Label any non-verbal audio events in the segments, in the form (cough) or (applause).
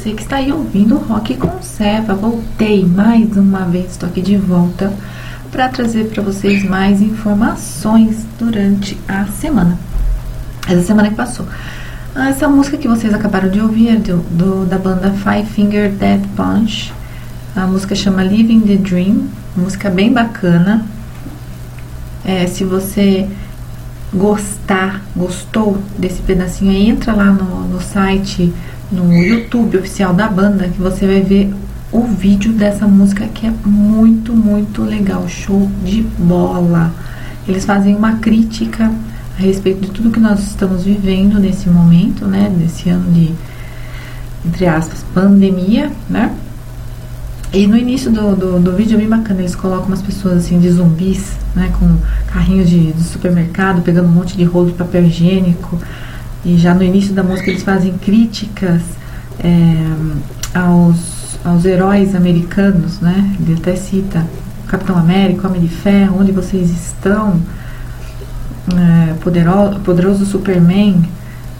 você que está aí ouvindo o Rock Conserva. Voltei mais uma vez, estou aqui de volta para trazer para vocês mais informações durante a semana. Essa semana que passou. Ah, essa música que vocês acabaram de ouvir do, do, da banda Five Finger Dead Punch. A música chama Living the Dream, música bem bacana. É, se você gostar, gostou desse pedacinho, entra lá no, no site, no YouTube oficial da banda, que você vai ver o vídeo dessa música que é muito, muito legal. Show de bola. Eles fazem uma crítica a respeito de tudo que nós estamos vivendo nesse momento, né? Nesse ano de, entre aspas, pandemia, né? E no início do, do, do, vídeo é bem bacana, eles colocam umas pessoas assim de zumbis, né, com carrinhos de, de supermercado, pegando um monte de rolo de papel higiênico. E já no início da música eles fazem críticas é, aos, aos heróis americanos, né? Ele até cita Capitão América, Homem de Ferro, onde vocês estão, é, poderoso, poderoso Superman,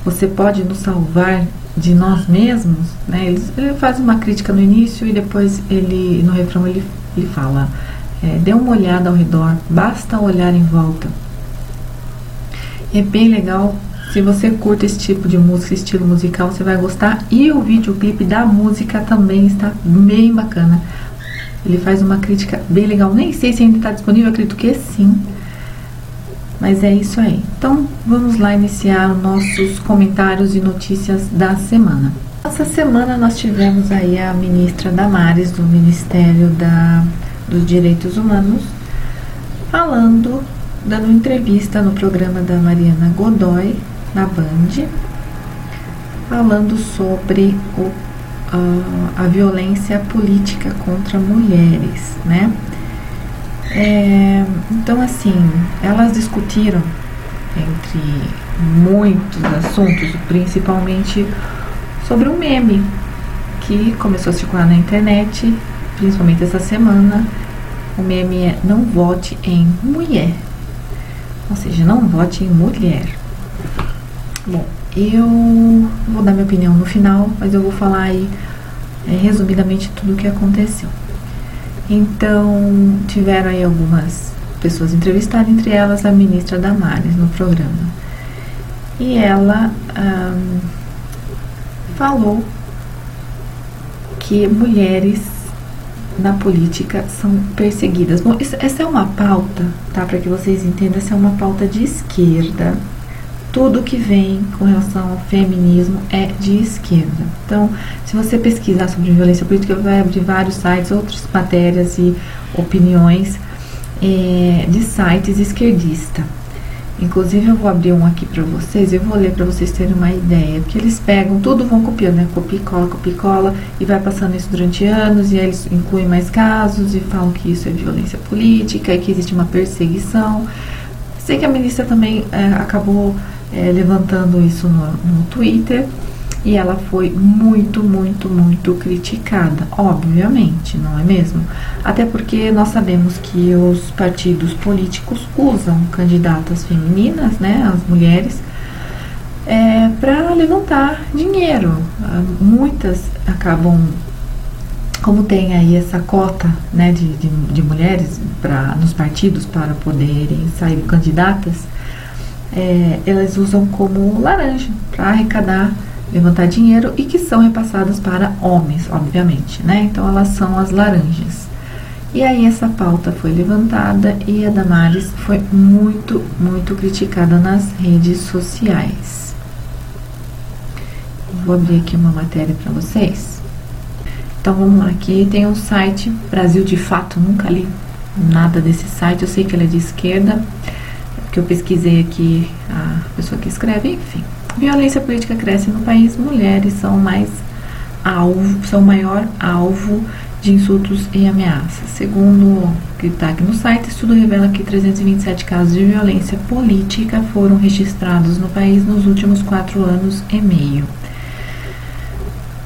você pode nos salvar de nós mesmos, né? Ele, ele faz uma crítica no início e depois ele no refrão ele, ele fala: é, dê uma olhada ao redor, basta olhar em volta. É bem legal. Se você curta esse tipo de música, estilo musical, você vai gostar. E o videoclipe da música também está bem bacana. Ele faz uma crítica bem legal. Nem sei se ainda está disponível, acredito que sim. Mas é isso aí. Então vamos lá iniciar os nossos comentários e notícias da semana. Essa semana nós tivemos aí a ministra Damares do Ministério da, dos Direitos Humanos falando, dando entrevista no programa da Mariana Godoy na Band, falando sobre o, a, a violência política contra mulheres, né? É, então, assim, elas discutiram entre muitos assuntos, principalmente sobre um meme que começou a circular na internet, principalmente essa semana. O meme é não vote em mulher, ou seja, não vote em mulher. Bom, eu vou dar minha opinião no final, mas eu vou falar aí é, resumidamente tudo o que aconteceu. Então, tiveram aí algumas pessoas entrevistadas, entre elas a ministra Damares no programa. E ela um, falou que mulheres na política são perseguidas. Bom, isso, essa é uma pauta, tá? Para que vocês entendam, essa é uma pauta de esquerda tudo que vem com relação ao feminismo é de esquerda. Então, se você pesquisar sobre violência política, vai abrir vários sites, outras matérias e opiniões é, de sites esquerdistas. Inclusive, eu vou abrir um aqui para vocês, eu vou ler para vocês terem uma ideia, porque eles pegam tudo, vão copiando, né? Copia, cola, copia, cola, e vai passando isso durante anos, e aí eles incluem mais casos e falam que isso é violência política e que existe uma perseguição. Sei que a ministra também é, acabou é, levantando isso no, no Twitter e ela foi muito, muito, muito criticada, obviamente, não é mesmo? Até porque nós sabemos que os partidos políticos usam candidatas femininas, né, as mulheres, é, para levantar dinheiro. Ah, muitas acabam, como tem aí essa cota né, de, de, de mulheres pra, nos partidos para poderem sair candidatas, é, elas usam como laranja para arrecadar, levantar dinheiro e que são repassadas para homens, obviamente, né? Então elas são as laranjas. E aí essa pauta foi levantada e a Damares foi muito, muito criticada nas redes sociais. Vou abrir aqui uma matéria para vocês. Então vamos lá, aqui tem um site Brasil de Fato, nunca li nada desse site, eu sei que ele é de esquerda, que eu pesquisei aqui a pessoa que escreve, enfim. Violência política cresce no país, mulheres são mais alvo, são maior alvo de insultos e ameaças. Segundo o que está aqui no site, estudo revela que 327 casos de violência política foram registrados no país nos últimos quatro anos e meio.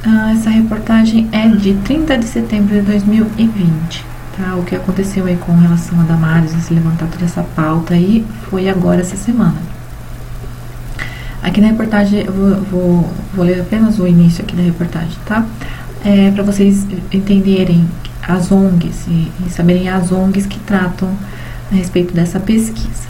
Ah, essa reportagem é de 30 de setembro de 2020 tá? O que aconteceu aí com relação a Damares, se levantar toda essa pauta aí, foi agora essa semana. Aqui na reportagem, eu vou, vou, vou ler apenas o início aqui da reportagem, tá? É, para vocês entenderem as ONGs e, e saberem as ONGs que tratam a respeito dessa pesquisa.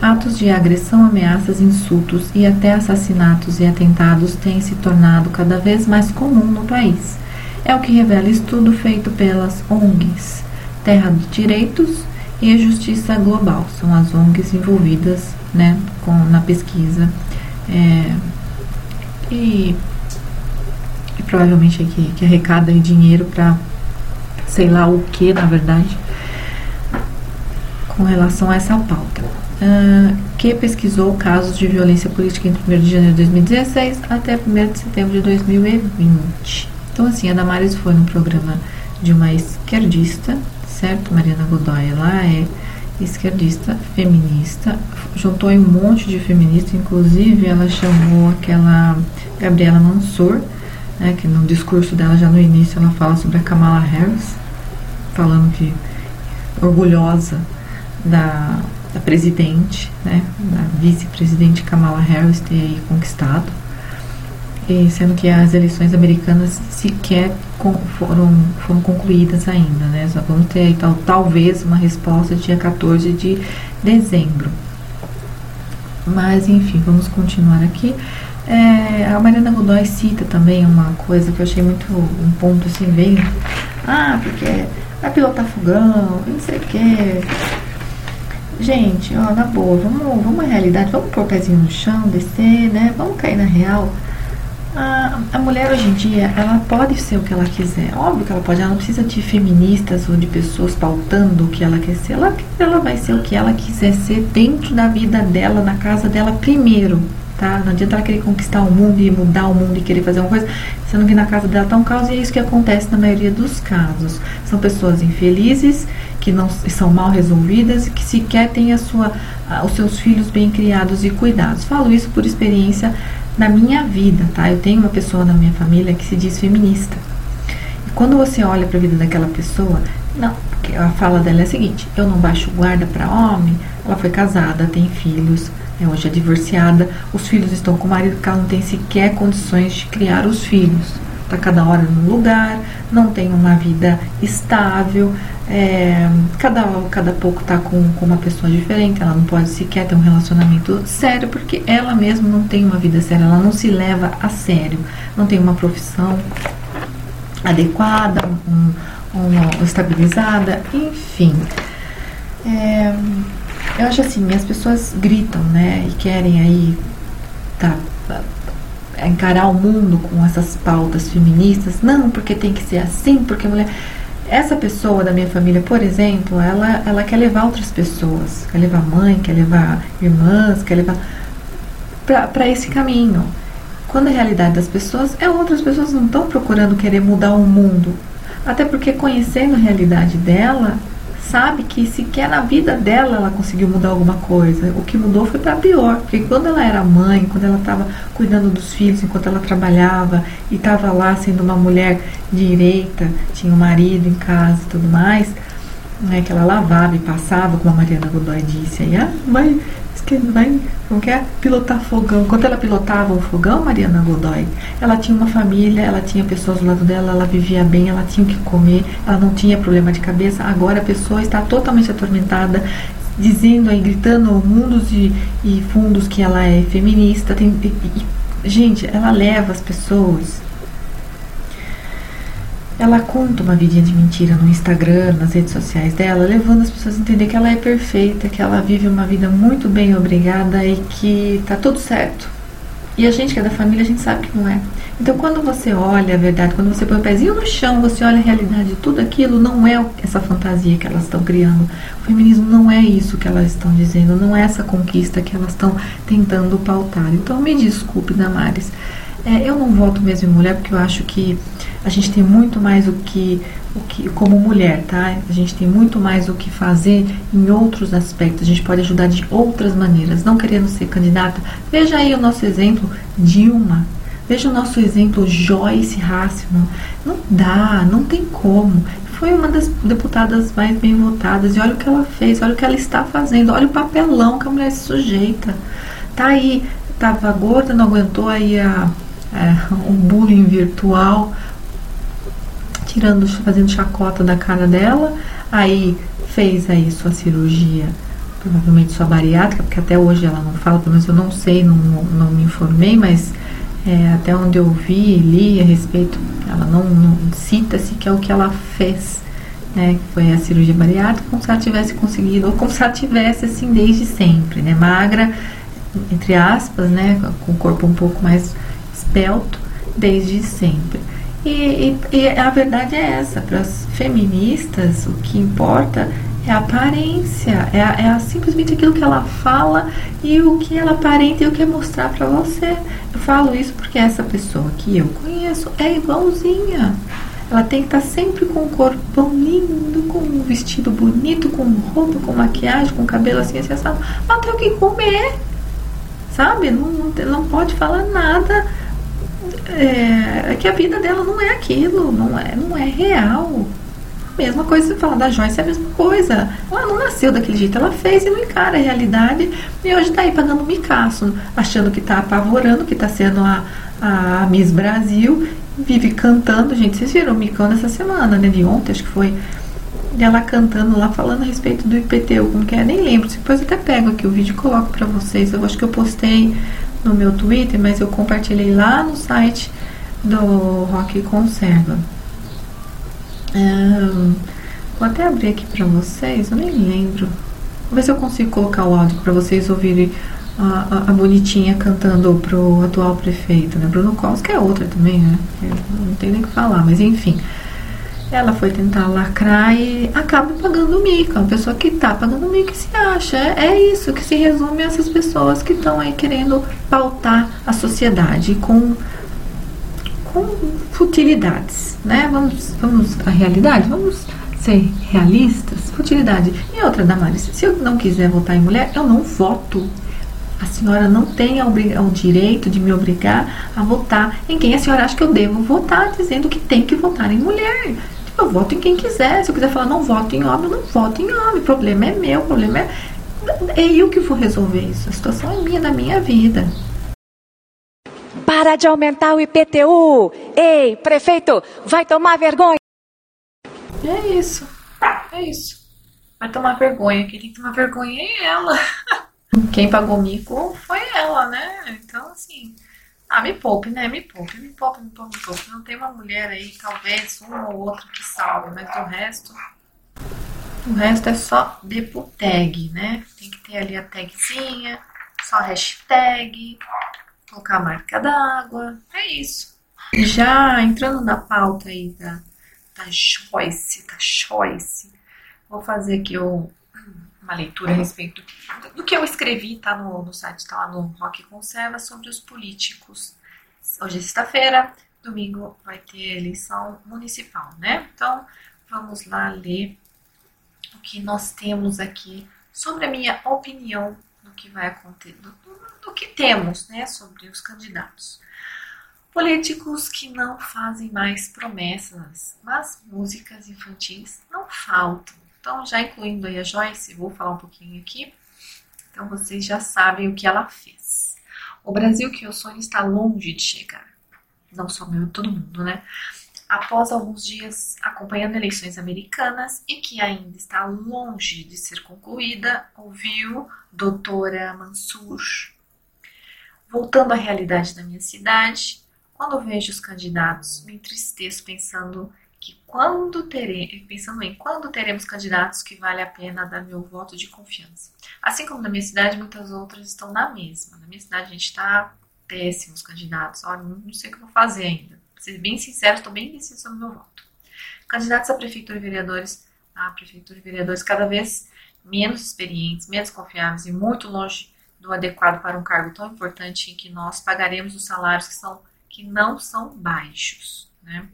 Atos de agressão, ameaças, insultos e até assassinatos e atentados têm se tornado cada vez mais comum no país. É o que revela estudo feito pelas ONGs Terra dos Direitos e Justiça Global. São as ONGs envolvidas né, com, na pesquisa. É, e, e, provavelmente que, que arrecada dinheiro para sei lá o que, na verdade, com relação a essa pauta. Uh, que pesquisou casos de violência política entre 1 de janeiro de 2016 até 1 de setembro de 2020. Então, assim, a Damares foi num programa de uma esquerdista, certo? Mariana Godoy, ela é esquerdista, feminista, juntou um monte de feministas, inclusive ela chamou aquela Gabriela Mansur, né, que no discurso dela, já no início, ela fala sobre a Kamala Harris, falando que orgulhosa da, da presidente, né, da vice-presidente Kamala Harris ter aí conquistado, e sendo que as eleições americanas sequer com, foram, foram concluídas ainda, né, só vamos ter aí, tal, talvez uma resposta dia 14 de dezembro. Mas enfim, vamos continuar aqui. É, a Mariana Godoy cita também uma coisa que eu achei muito um ponto assim bem ah porque vai pilotar fogão, não sei o que. Gente, ó, na boa, vamos, vamos à realidade, vamos pôr o pezinho no chão, descer, né? Vamos cair na real. A, a mulher hoje em dia, ela pode ser o que ela quiser. Óbvio que ela pode, ela não precisa de feministas ou de pessoas pautando o que ela quer ser. Ela, ela vai ser o que ela quiser ser dentro da vida dela, na casa dela primeiro tá? Não adianta ela querer conquistar o mundo e mudar o mundo e querer fazer uma coisa, sendo que na casa dela tá um caos e é isso que acontece na maioria dos casos. São pessoas infelizes, que não são mal resolvidas e que sequer têm a sua, os seus filhos bem criados e cuidados. Falo isso por experiência na minha vida, tá? Eu tenho uma pessoa na minha família que se diz feminista. E quando você olha para a vida daquela pessoa, não, porque a fala dela é a seguinte: eu não baixo guarda para homem, ela foi casada, tem filhos, é hoje é divorciada, os filhos estão com o marido que ela não tem sequer condições de criar os filhos. Está cada hora num lugar, não tem uma vida estável, é, cada, cada pouco está com, com uma pessoa diferente, ela não pode sequer ter um relacionamento sério, porque ela mesma não tem uma vida séria, ela não se leva a sério, não tem uma profissão adequada, um, estabilizada, enfim. É, eu acho assim, as pessoas gritam, né, e querem aí tá, encarar o mundo com essas pautas feministas. Não, porque tem que ser assim, porque mulher. Essa pessoa da minha família, por exemplo, ela, ela quer levar outras pessoas, quer levar mãe, quer levar irmãs, quer levar para esse caminho. Quando a realidade das pessoas é outras pessoas não estão procurando querer mudar o mundo. Até porque conhecendo a realidade dela, sabe que sequer na vida dela ela conseguiu mudar alguma coisa. O que mudou foi para pior, porque quando ela era mãe, quando ela estava cuidando dos filhos, enquanto ela trabalhava e estava lá sendo uma mulher direita, tinha um marido em casa e tudo mais, né, que ela lavava e passava, como a Mariana Godoy disse, aí, ah, vai, que é? Pilotar fogão. Quando ela pilotava o fogão, Mariana Godoy, ela tinha uma família, ela tinha pessoas do lado dela, ela vivia bem, ela tinha o que comer, ela não tinha problema de cabeça. Agora a pessoa está totalmente atormentada, dizendo aí, gritando mundos e, e fundos que ela é feminista. Tem, e, e, gente, ela leva as pessoas ela conta uma vidinha de mentira no Instagram, nas redes sociais dela, levando as pessoas a entender que ela é perfeita, que ela vive uma vida muito bem obrigada e que tá tudo certo. E a gente que é da família, a gente sabe que não é. Então, quando você olha a verdade, quando você põe o pezinho no chão, você olha a realidade, tudo aquilo não é essa fantasia que elas estão criando. O feminismo não é isso que elas estão dizendo, não é essa conquista que elas estão tentando pautar. Então, me desculpe, Damares. É, eu não voto mesmo em mulher porque eu acho que a gente tem muito mais o que, o que, como mulher, tá? A gente tem muito mais o que fazer em outros aspectos. A gente pode ajudar de outras maneiras, não querendo ser candidata. Veja aí o nosso exemplo, Dilma. Veja o nosso exemplo, Joyce Hasselman. Não dá, não tem como. Foi uma das deputadas mais bem votadas. E olha o que ela fez, olha o que ela está fazendo, olha o papelão que a mulher se sujeita. Tá aí estava gorda, não aguentou aí a, é, um bullying virtual, tirando, fazendo chacota da cara dela, aí fez aí sua cirurgia, provavelmente sua bariátrica, porque até hoje ela não fala, pelo menos eu não sei, não, não me informei, mas é, até onde eu vi e li a respeito, ela não, não cita-se que é o que ela fez, né, que foi a cirurgia bariátrica, como se ela tivesse conseguido, ou como se ela tivesse assim desde sempre, né, magra, entre aspas, né, com o corpo um pouco mais espelto, desde sempre. E, e, e a verdade é essa, para as feministas, o que importa é a aparência, é, é simplesmente aquilo que ela fala e o que ela aparenta e o que é mostrar para você. Eu falo isso porque essa pessoa que eu conheço é igualzinha. Ela tem que estar tá sempre com o corpão lindo, com um vestido bonito, com roupa, com maquiagem, com cabelo assim, assim, assado. Ela tem o que comer, sabe? Não, não, não pode falar nada. É, que a vida dela não é aquilo, não é, não é real. Mesma coisa se falar da Joyce é a mesma coisa. Ela não nasceu daquele jeito, ela fez e não encara a realidade. E hoje tá aí pagando micaço, achando que tá apavorando, que tá sendo a, a Miss Brasil, vive cantando. Gente, vocês viram o micão nessa semana, né? De ontem, acho que foi. Ela cantando lá, falando a respeito do IPTU, como que é, nem lembro. Depois até pego aqui o vídeo e coloco pra vocês. Eu acho que eu postei no meu Twitter, mas eu compartilhei lá no site do Rock Conserva. Um, vou até abrir aqui para vocês, eu nem lembro. Vou ver se eu consigo colocar o áudio para vocês ouvirem a, a, a, bonitinha cantando pro atual prefeito, né? Bruno Cos, que é outra também, né? não tem nem o que falar, mas enfim. Ela foi tentar lacrar e acaba pagando mico. Uma pessoa que tá pagando mico se acha. É, é isso que se resume a essas pessoas que estão aí querendo pautar a sociedade com com futilidades, né? Vamos, vamos à realidade, vamos ser realistas, futilidade. E outra, Damaris, se eu não quiser votar em mulher, eu não voto. A senhora não tem o direito de me obrigar a votar em quem a senhora acha que eu devo votar, dizendo que tem que votar em mulher. Eu voto em quem quiser. Se eu quiser falar não voto em homem, eu não voto em homem. O problema é meu, o problema é. É eu que vou resolver isso. A situação é minha, da minha vida. Para de aumentar o IPTU! Ei, prefeito, vai tomar vergonha! É isso, é isso. Vai tomar vergonha. Quem tem que tomar vergonha é ela. (laughs) Quem pagou mico foi ela, né? Então, assim. Ah, me poupe, né? Me poupe, me poupe, me poupe, me poupe. Não tem uma mulher aí, talvez uma ou outra que salve, mas o resto. O resto é só depo tag, né? Tem que ter ali a tagzinha, só hashtag, colocar a marca d'água, é isso. Já entrando na pauta aí da, da Joyce, da Joyce, vou fazer aqui o, uma leitura a respeito do, que eu escrevi, tá no, no site, tá lá no Rock Conserva, sobre os políticos. Hoje é sexta-feira, domingo vai ter eleição municipal, né? Então, vamos lá ler o que nós temos aqui sobre a minha opinião do que vai acontecer, do, do que temos né, sobre os candidatos. Políticos que não fazem mais promessas, mas músicas infantis não faltam. Então, já incluindo aí a Joyce, vou falar um pouquinho aqui. Então, vocês já sabem o que ela fez. O Brasil que eu sonho está longe de chegar. Não só meu, todo mundo, né? após alguns dias acompanhando eleições americanas e que ainda está longe de ser concluída, ouviu doutora Mansur. Voltando à realidade da minha cidade, quando vejo os candidatos, me entristeço pensando que quando terei, pensando em quando teremos candidatos que vale a pena dar meu voto de confiança. Assim como na minha cidade, muitas outras estão na mesma. Na minha cidade a gente está péssimos candidatos. Olha, não sei o que eu vou fazer ainda ser bem sincero, estou bem indeciso sobre meu voto. Candidatos a prefeitura e vereadores, a prefeitura e vereadores cada vez menos experientes, menos confiáveis e muito longe do adequado para um cargo tão importante em que nós pagaremos os salários que, são, que não são baixos. Né?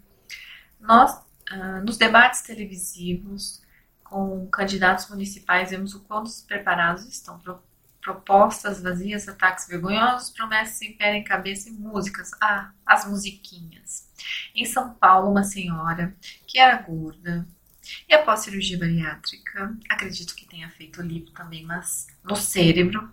Nós, uh, nos debates televisivos com candidatos municipais, vemos o quão preparados estão propostas vazias, ataques vergonhosos, promessas sem pé em cabeça e músicas. Ah, as musiquinhas. Em São Paulo, uma senhora que era gorda e após cirurgia bariátrica, acredito que tenha feito lipo também, mas no cérebro,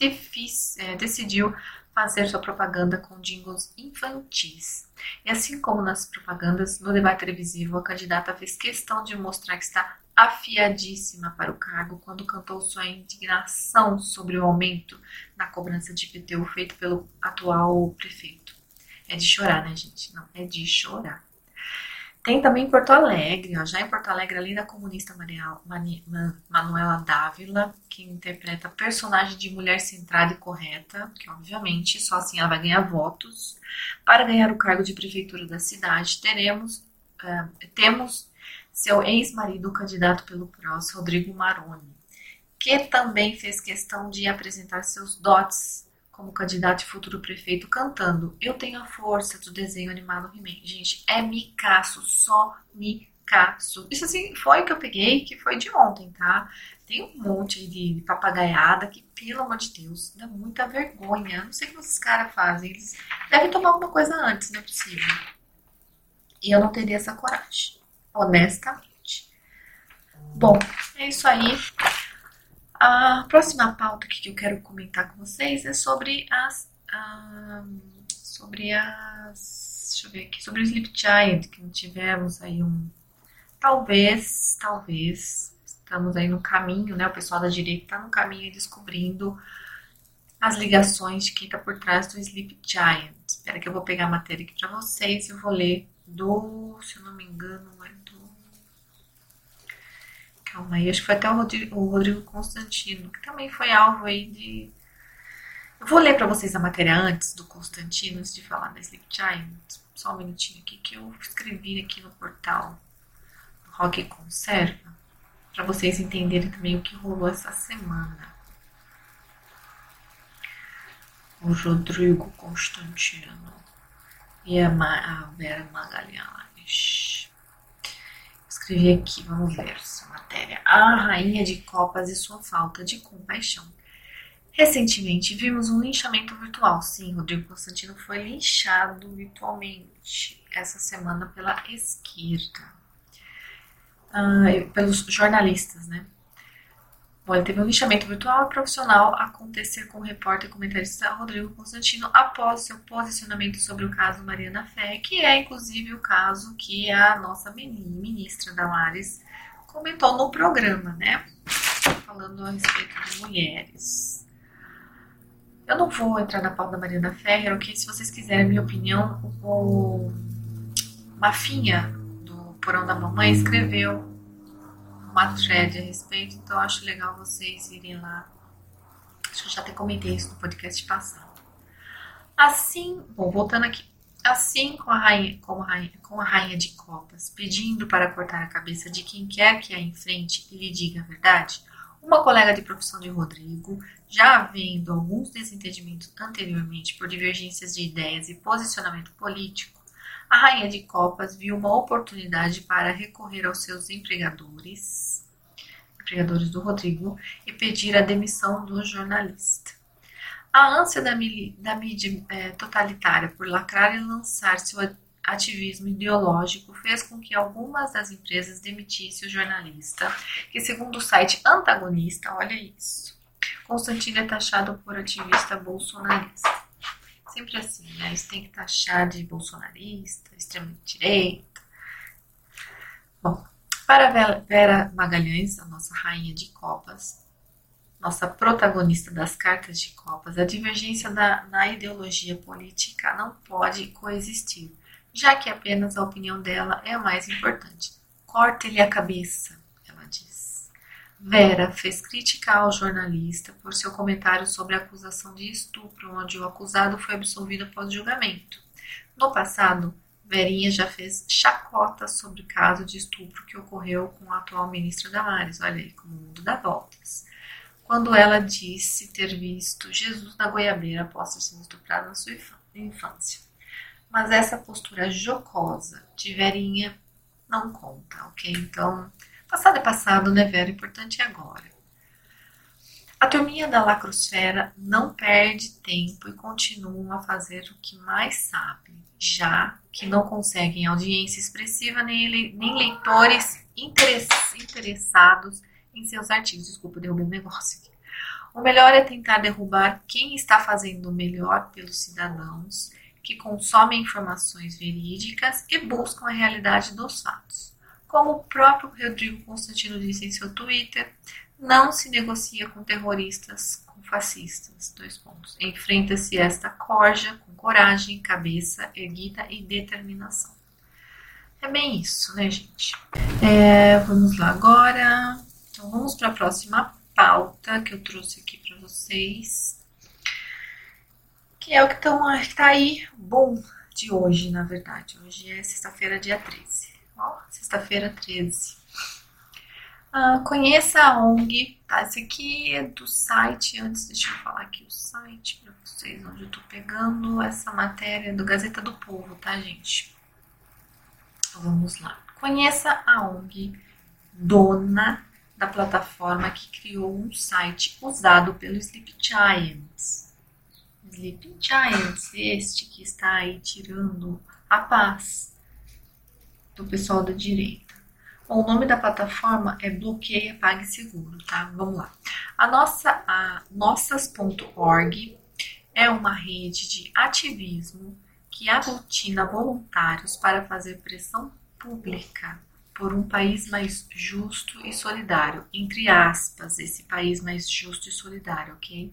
é, decidiu fazer sua propaganda com jingles infantis. E assim como nas propagandas, no debate televisivo, a candidata fez questão de mostrar que está afiadíssima para o cargo quando cantou sua indignação sobre o aumento na cobrança de IPTU feito pelo atual prefeito. É de chorar, né, gente? Não, é de chorar. Tem também em Porto Alegre, ó, já em Porto Alegre, além da comunista Manuela Dávila, que interpreta personagem de mulher centrada e correta, que obviamente só assim ela vai ganhar votos. Para ganhar o cargo de prefeitura da cidade, teremos, uh, temos seu ex-marido, candidato pelo PROS, Rodrigo Maroni, que também fez questão de apresentar seus dotes como candidato e futuro prefeito cantando Eu Tenho a Força do desenho animado He-Man. Gente, é micaço, só micaço. Isso assim, foi que eu peguei, que foi de ontem, tá? Tem um monte de papagaiada que, pelo amor de Deus, dá muita vergonha. Não sei o que esses caras fazem. Eles devem tomar alguma coisa antes, não é possível. E eu não teria essa coragem, honestamente. Bom, é isso aí. A próxima pauta que eu quero comentar com vocês é sobre as. sobre as. Deixa eu ver aqui. Sobre o Sleep Giant, que tivemos aí um. Talvez, talvez. Estamos aí no caminho, né? O pessoal da direita está no caminho descobrindo as ligações de quem está por trás do Sleep Giant. Espera que eu vou pegar a matéria aqui para vocês e eu vou ler do, se eu não me engano, Calma aí, acho que foi até o Rodrigo, o Rodrigo Constantino, que também foi alvo aí de. Eu vou ler para vocês a matéria antes do Constantino, antes de falar da Sleep Giant. Só um minutinho aqui que eu escrevi aqui no portal Rock Conserva, para vocês entenderem também o que rolou essa semana. O Rodrigo Constantino e a, Ma a Vera Magalhães. Escrevi aqui, vamos ver matéria A Rainha de Copas e sua falta de compaixão. Recentemente vimos um linchamento virtual. Sim, Rodrigo Constantino foi linchado virtualmente essa semana pela esquerda, uh, pelos jornalistas, né? Bom, teve um linchamento virtual e profissional acontecer com o repórter e comentarista Rodrigo Constantino após seu posicionamento sobre o caso Mariana Fé, que é inclusive o caso que a nossa ministra Damares comentou no programa, né? Falando a respeito de mulheres. Eu não vou entrar na pauta da Mariana Ferrer, ok? Se vocês quiserem minha opinião, o Mafinha, do Porão da Mamãe, escreveu uma thread a respeito, então acho legal vocês irem lá. Acho que eu já até comentei isso no podcast passado. Assim, bom, voltando aqui assim com a rainha, com a rainha, com a rainha de copas, pedindo para cortar a cabeça de quem quer que a enfrente e lhe diga a verdade, uma colega de profissão de Rodrigo, já havendo alguns desentendimentos anteriormente por divergências de ideias e posicionamento político, a rainha de copas viu uma oportunidade para recorrer aos seus empregadores, empregadores do Rodrigo, e pedir a demissão do jornalista. A ânsia da, da mídia é, totalitária por lacrar e lançar seu ativismo ideológico fez com que algumas das empresas demitissem o jornalista, que, segundo o site antagonista, olha isso, Constantino é taxado por ativista bolsonarista. Sempre assim, né? Eles têm que taxar de bolsonarista, extrema-direita. Bom, para Vera Magalhães, a nossa rainha de copas, nossa protagonista das cartas de copas, a divergência da, na ideologia política não pode coexistir, já que apenas a opinião dela é a mais importante. Corte-lhe a cabeça. Vera fez crítica ao jornalista por seu comentário sobre a acusação de estupro, onde o acusado foi absolvido após julgamento. No passado, Verinha já fez chacota sobre o caso de estupro que ocorreu com a atual ministra Damares. Olha aí como o mundo dá voltas quando ela disse ter visto Jesus na goiabeira após ter sido estuprado na sua infância. Mas essa postura jocosa de Verinha não conta, ok? Então, passado é passado, né, Vera? O importante é agora. A turminha da lacrosfera não perde tempo e continuam a fazer o que mais sabe, já que não conseguem audiência expressiva nem, nem leitores interessados em seus artigos. Desculpa, derrubei um negócio aqui. O melhor é tentar derrubar quem está fazendo o melhor pelos cidadãos que consomem informações verídicas e buscam a realidade dos fatos. Como o próprio Rodrigo Constantino disse em seu Twitter, não se negocia com terroristas, com fascistas. Dois pontos. Enfrenta-se esta corja com coragem, cabeça erguida e determinação. É bem isso, né, gente? É, vamos lá agora. Então, vamos para a próxima pauta que eu trouxe aqui para vocês. Que é o que está aí bom de hoje, na verdade. Hoje é sexta-feira, dia 13. Sexta-feira 13. Ah, conheça a ONG, tá? Esse aqui é do site, antes deixa eu falar aqui o site para vocês, onde eu tô pegando essa matéria do Gazeta do Povo, tá, gente? Então, vamos lá. Conheça a ONG, dona da plataforma que criou um site usado pelo Sleep Giants. Sleep Giants, este que está aí tirando a paz do pessoal da direita. Bom, o nome da plataforma é Bloqueia Pague Seguro, tá? Vamos lá. A nossa a nossas.org é uma rede de ativismo que aglutina voluntários para fazer pressão pública por um país mais justo e solidário, entre aspas, esse país mais justo e solidário, ok?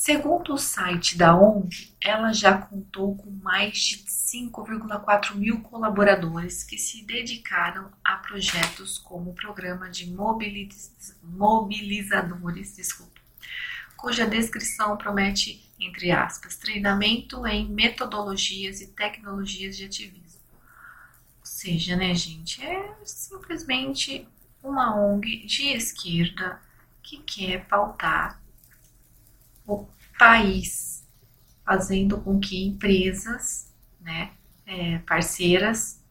Segundo o site da ONG, ela já contou com mais de 5,4 mil colaboradores que se dedicaram a projetos como o programa de mobiliz mobilizadores, desculpa, cuja descrição promete, entre aspas, treinamento em metodologias e tecnologias de ativismo. Ou seja, né, gente, é simplesmente uma ONG de esquerda que quer pautar o país, fazendo com que empresas né, é, parceiras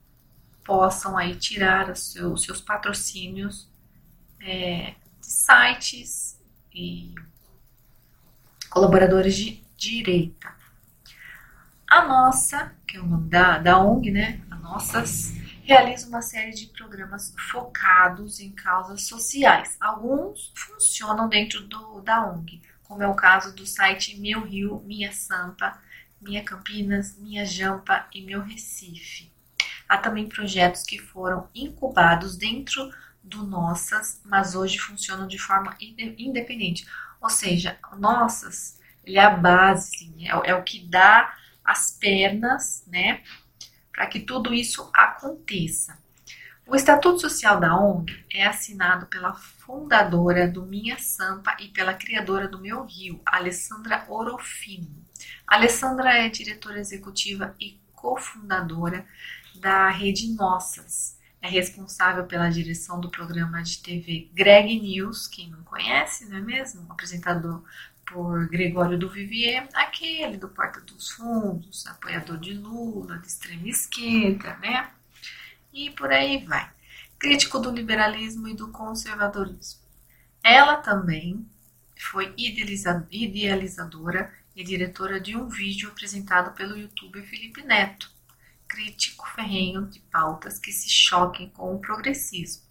possam aí tirar os seus, seus patrocínios é, de sites e colaboradores de direita. A nossa, que é o nome da, da ONG, né? A Nossas, realiza uma série de programas focados em causas sociais. Alguns funcionam dentro do, da ONG, como é o caso do site Meu Rio, Minha Sampa, minha Campinas, Minha Jampa e Meu Recife. Há também projetos que foram incubados dentro do Nossas, mas hoje funcionam de forma independente. Ou seja, Nossas ele é a base, é, é o que dá as pernas, né, para que tudo isso aconteça. O Estatuto Social da ONG é assinado pela fundadora do Minha Sampa e pela criadora do Meu Rio, Alessandra Orofino. Alessandra é diretora executiva e cofundadora da Rede Nossas. É responsável pela direção do programa de TV Greg News, quem não conhece, não é mesmo? Apresentador por Gregório do Vivier, aquele do Porta dos Fundos, apoiador de Lula, de extrema esquerda, né? E por aí vai. Crítico do liberalismo e do conservadorismo. Ela também foi idealizadora e diretora de um vídeo apresentado pelo youtuber Felipe Neto, crítico ferrenho de pautas que se choquem com o progressismo.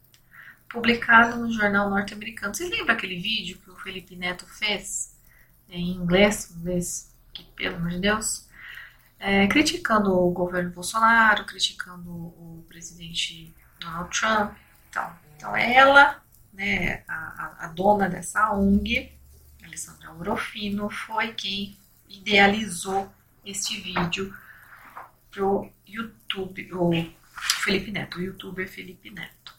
Publicado no jornal norte-americano. Você lembra aquele vídeo que o Felipe Neto fez em inglês? inglês que, pelo amor de Deus. É, criticando o governo Bolsonaro, criticando o presidente Donald Trump. Então, então ela, né, a, a dona dessa ONG, Alessandra Orofino foi quem idealizou este vídeo pro YouTube, o Felipe Neto, o youtuber Felipe Neto.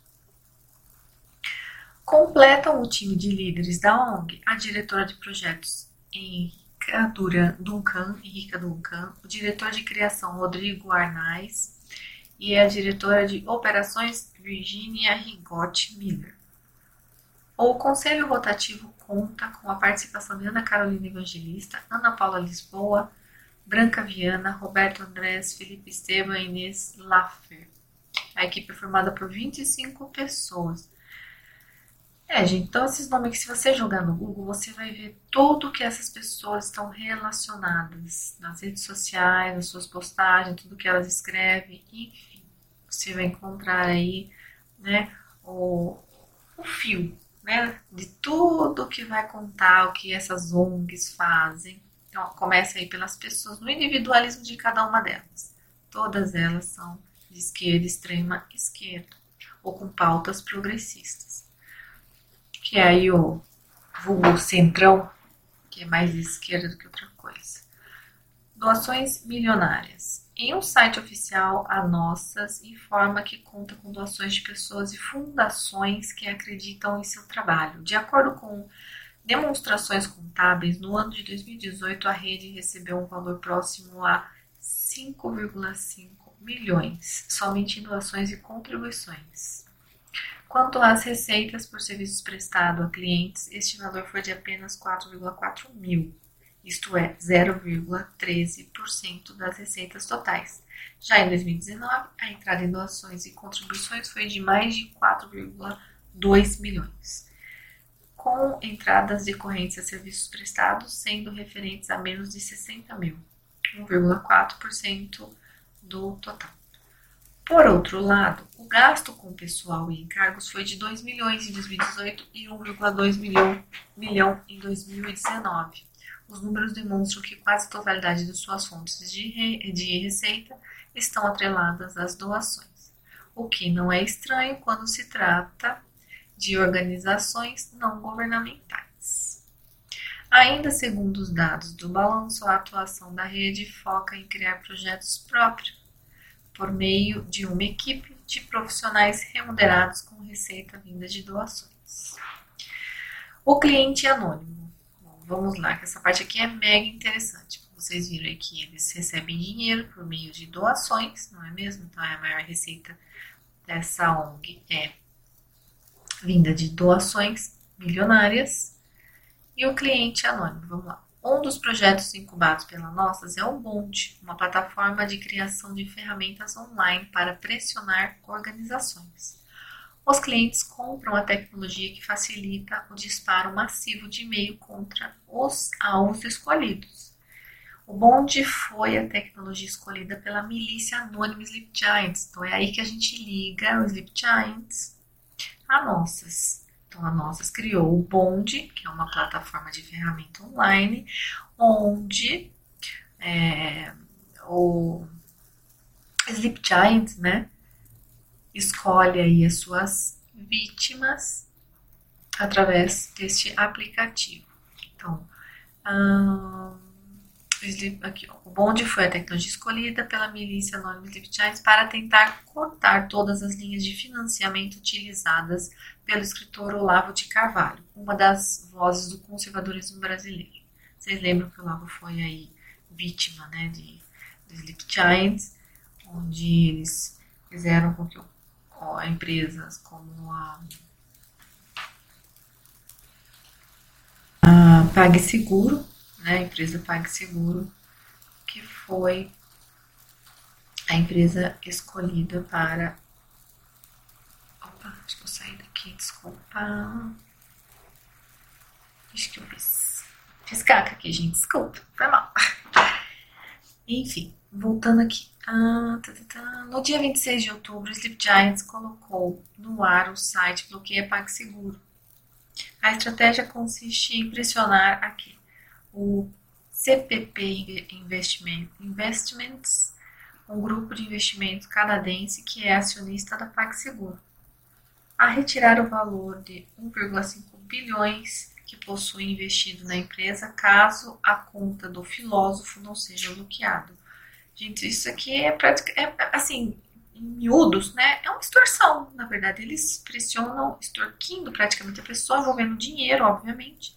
Completam o time de líderes da ONG a diretora de projetos Henrica Duncan, Henrica Duncan, o diretor de criação Rodrigo Arnaz e a diretora de operações Virginia Rigotti Miller. O Conselho Rotativo conta com a participação de Ana Carolina Evangelista, Ana Paula Lisboa, Branca Viana, Roberto Andrés, Felipe Esteban e Inês Laffer. A equipe é formada por 25 pessoas. É, gente, então esses nomes que se você jogar no Google, você vai ver tudo que essas pessoas estão relacionadas nas redes sociais, nas suas postagens, tudo que elas escrevem, enfim. Você vai encontrar aí, né, o, o fio né, de tudo que vai contar o que essas ONGs fazem. Então, começa aí pelas pessoas, no individualismo de cada uma delas. Todas elas são de esquerda, extrema esquerda, ou com pautas progressistas. Que é aí o vulgo centrão, que é mais esquerda do que outra coisa. Doações milionárias. Em um site oficial, a Nossas informa que conta com doações de pessoas e fundações que acreditam em seu trabalho. De acordo com demonstrações contábeis, no ano de 2018 a rede recebeu um valor próximo a 5,5 milhões, somente em doações e contribuições. Quanto às receitas por serviços prestados a clientes, este valor foi de apenas 4,4 mil isto é, 0,13% das receitas totais. Já em 2019, a entrada em doações e contribuições foi de mais de 4,2 milhões, com entradas decorrentes a serviços prestados sendo referentes a menos de 60 mil, 1,4% do total. Por outro lado, o gasto com pessoal e encargos foi de 2 milhões em 2018 e 1,2 milhão, em 2019 os números demonstram que quase a totalidade de suas fontes de, re, de receita estão atreladas às doações, o que não é estranho quando se trata de organizações não governamentais. Ainda segundo os dados do balanço, a atuação da rede foca em criar projetos próprios por meio de uma equipe de profissionais remunerados com receita vinda de doações. O cliente anônimo vamos lá, que essa parte aqui é mega interessante. Vocês viram aí que eles recebem dinheiro por meio de doações, não é mesmo? Então, a maior receita dessa ONG é vinda de doações milionárias. E o cliente anônimo, vamos lá. Um dos projetos incubados pela Nossas é o Bond, uma plataforma de criação de ferramentas online para pressionar organizações os clientes compram a tecnologia que facilita o disparo massivo de e-mail contra os alvos escolhidos. O bonde foi a tecnologia escolhida pela milícia anônima Sleep Giants. Então é aí que a gente liga o Sleep Giants a Nossas. Então a Nossas criou o Bond, que é uma plataforma de ferramenta online, onde é, o Sleep Giants, né, escolhe aí as suas vítimas através deste aplicativo. Então, hum, aqui, ó, o bonde foi a tecnologia escolhida pela milícia Anonymous Giants para tentar cortar todas as linhas de financiamento utilizadas pelo escritor Olavo de Carvalho, uma das vozes do conservadorismo brasileiro. Vocês lembram que o Olavo foi aí vítima né, de, do Sleep Giants, onde eles fizeram com que ó, empresas como a, a PagSeguro, né, a empresa PagSeguro, que foi a empresa escolhida para. Opa, acho que eu saí daqui, desculpa. Acho que eu fiz. Fiz caca aqui, gente, desculpa, foi mal. Enfim, voltando aqui. Ah, tá, tá, tá. No dia 26 de outubro, Sleep Giants colocou no ar o site Bloqueia PagSeguro. A estratégia consiste em pressionar aqui o CPP Investment, Investments, um grupo de investimentos canadense que é acionista da PagSeguro, a retirar o valor de 1,5 bilhões que possui investido na empresa caso a conta do filósofo não seja bloqueada. Gente, isso aqui é, é, é assim, em miúdos, né? É uma extorsão, na verdade. Eles pressionam, extorquindo praticamente a pessoa, envolvendo dinheiro, obviamente,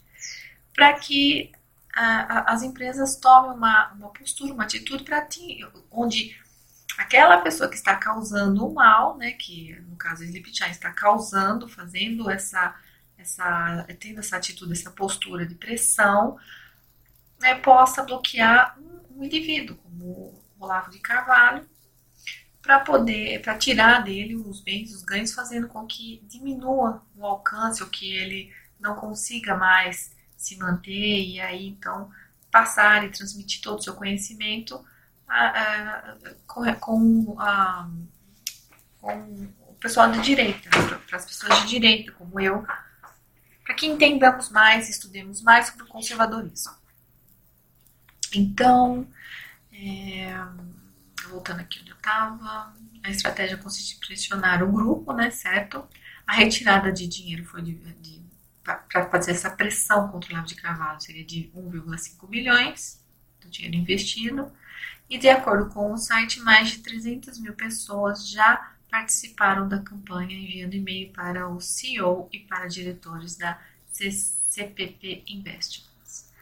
para que a, as empresas tomem uma, uma postura, uma atitude para onde aquela pessoa que está causando o mal, né, que no caso a Sleepchan está causando, fazendo essa, essa, tendo essa atitude, essa postura de pressão, né, possa bloquear um, um indivíduo, como Olavo de Carvalho, para poder, para tirar dele os bens, os ganhos, fazendo com que diminua o alcance, ou que ele não consiga mais se manter e aí então passar e transmitir todo o seu conhecimento a, a, a, com o pessoal de direita, para as pessoas de direita, como eu, para que entendamos mais, estudemos mais sobre o conservadorismo. Então, é, voltando aqui onde eu estava, a estratégia consiste em pressionar o grupo, né, certo? A retirada de dinheiro foi de, de para fazer essa pressão contra o Lavo de Carvalho seria de 1,5 bilhões do dinheiro investido. E de acordo com o site, mais de 300 mil pessoas já participaram da campanha enviando e-mail para o CEO e para diretores da CPP Investments.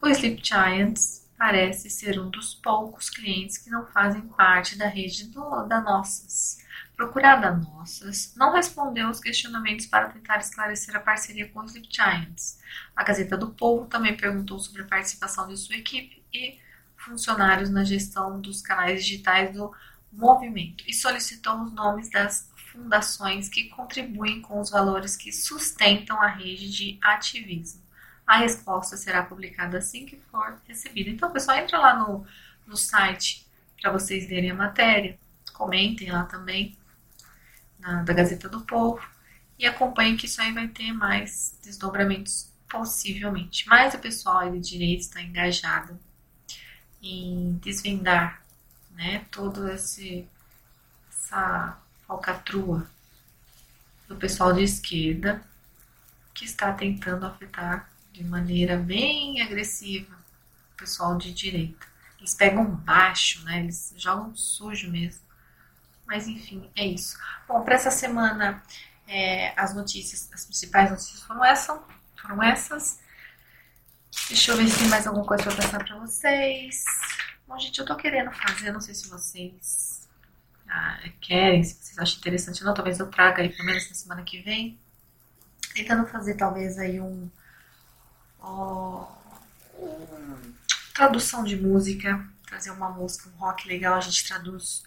O Sleep Giants parece ser um dos poucos clientes que não fazem parte da rede do, da Nossas. Procurada Nossas não respondeu aos questionamentos para tentar esclarecer a parceria com os Sleep Giants. A Gazeta do Povo também perguntou sobre a participação de sua equipe e funcionários na gestão dos canais digitais do movimento e solicitou os nomes das fundações que contribuem com os valores que sustentam a rede de ativismo. A resposta será publicada assim que for recebida. Então, pessoal, entra lá no, no site para vocês lerem a matéria, comentem lá também na, da Gazeta do Povo e acompanhem que isso aí vai ter mais desdobramentos possivelmente. Mas o pessoal de direito está engajado em desvendar né, todo esse essa falcatrua do pessoal de esquerda que está tentando afetar de maneira bem agressiva o pessoal de direita. Eles pegam baixo, né? Eles jogam sujo mesmo. Mas enfim, é isso. Bom, para essa semana é, as notícias, as principais notícias foram essas. Foram essas. Deixa eu ver se tem mais alguma coisa para passar para vocês. Bom, gente, eu tô querendo fazer, não sei se vocês ah, querem, se vocês acham interessante ou não, talvez eu traga aí pelo menos na semana que vem. Tentando fazer talvez aí um tradução de música, trazer uma música, um rock legal, a gente traduz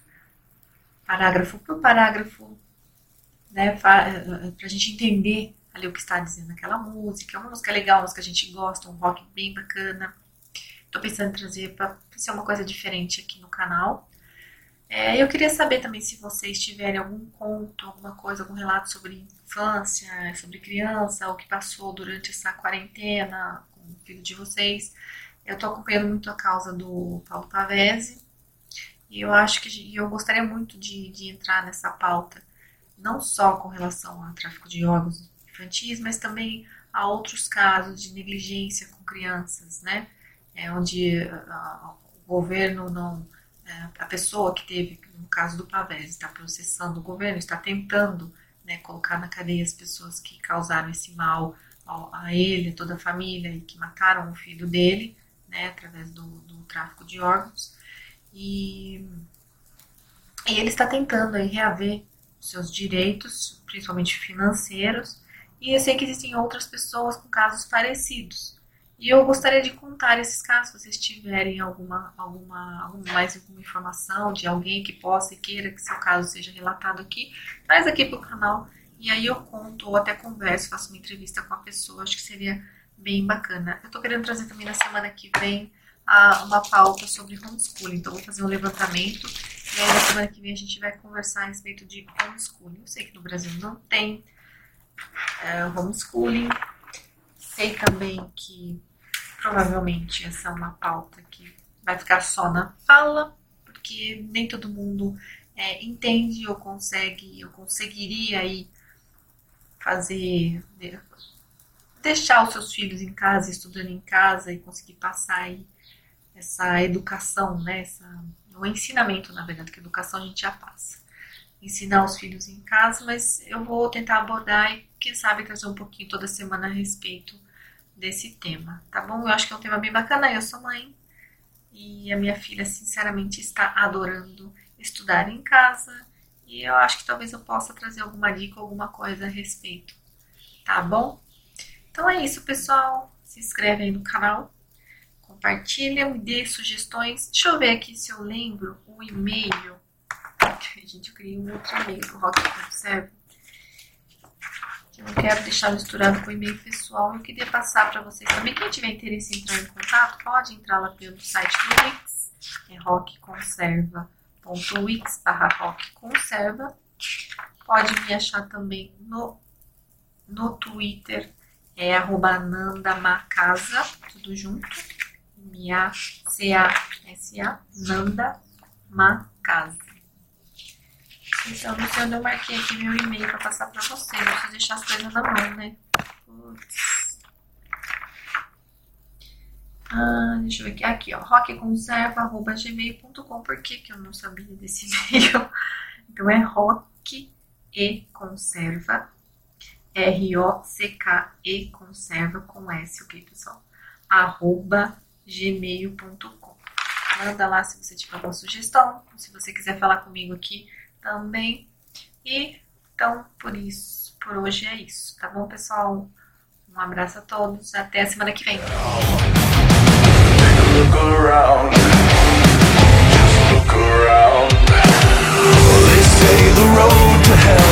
parágrafo por parágrafo, né, para a gente entender ali o que está dizendo aquela música. É uma música legal, uma música que a gente gosta, um rock bem bacana. Estou pensando em trazer para ser uma coisa diferente aqui no canal. É, eu queria saber também se vocês tiverem algum conto, alguma coisa, algum relato sobre infância, sobre criança, o que passou durante essa quarentena com o filho de vocês. Eu estou acompanhando muito a causa do Paulo Pavese e eu acho que eu gostaria muito de, de entrar nessa pauta, não só com relação ao tráfico de órgãos infantis, mas também a outros casos de negligência com crianças, né? É, onde a, o governo não é, a pessoa que teve, no caso do Pavés, está processando o governo, está tentando né, colocar na cadeia as pessoas que causaram esse mal a ele, a toda a família e que mataram o filho dele, né, através do, do tráfico de órgãos. E, e ele está tentando aí reaver seus direitos, principalmente financeiros, e eu sei que existem outras pessoas com casos parecidos. E eu gostaria de contar esses casos, se vocês tiverem alguma, alguma, alguma mais alguma informação de alguém que possa e queira que seu caso seja relatado aqui, traz aqui para o canal e aí eu conto ou até converso, faço uma entrevista com a pessoa, acho que seria bem bacana. Eu estou querendo trazer também na semana que vem a, uma pauta sobre homeschooling, então vou fazer um levantamento e aí na semana que vem a gente vai conversar a respeito de homeschooling. Eu sei que no Brasil não tem é, homeschooling, sei também que provavelmente essa é uma pauta que vai ficar só na fala, porque nem todo mundo é, entende ou consegue, ou conseguiria aí fazer, deixar os seus filhos em casa, estudando em casa e conseguir passar aí essa educação, né, essa, o ensinamento, na verdade, que a educação a gente já passa. Ensinar os filhos em casa, mas eu vou tentar abordar e, quem sabe, trazer um pouquinho toda semana a respeito desse tema, tá bom? Eu acho que é um tema bem bacana. Eu sou mãe e a minha filha, sinceramente, está adorando estudar em casa e eu acho que talvez eu possa trazer alguma dica, alguma coisa a respeito, tá bom? Então é isso, pessoal. Se inscreve aí no canal, compartilha, me dê sugestões. Deixa eu ver aqui se eu lembro o e-mail. (laughs) Gente, eu criei um outro e-mail pro Rock Observe eu não quero deixar misturado com o e-mail pessoal. Eu queria passar para vocês também. Quem tiver interesse em entrar em contato, pode entrar lá pelo site do Wix, é rockconserva.wix barra rockconserva. Pode me achar também no, no Twitter, é arroba nandamacasa, tudo junto. M-A-C-A-S-A, Nanda Macasa. Sei onde eu marquei aqui meu e-mail pra passar pra você. Eu preciso deixar as coisas na mão, né? Putz. Ah, deixa eu ver aqui. Aqui, ó. rockconserva.gmail.com. Por que, que eu não sabia desse (laughs) e-mail? Então é rock e conserva. R-O-C-K-E conserva com S, ok, pessoal? Arroba gmail.com. Manda lá se você tiver alguma sugestão, se você quiser falar comigo aqui também. E então por isso, por hoje é isso, tá bom, pessoal? Um abraço a todos, até a semana que vem. say the road to hell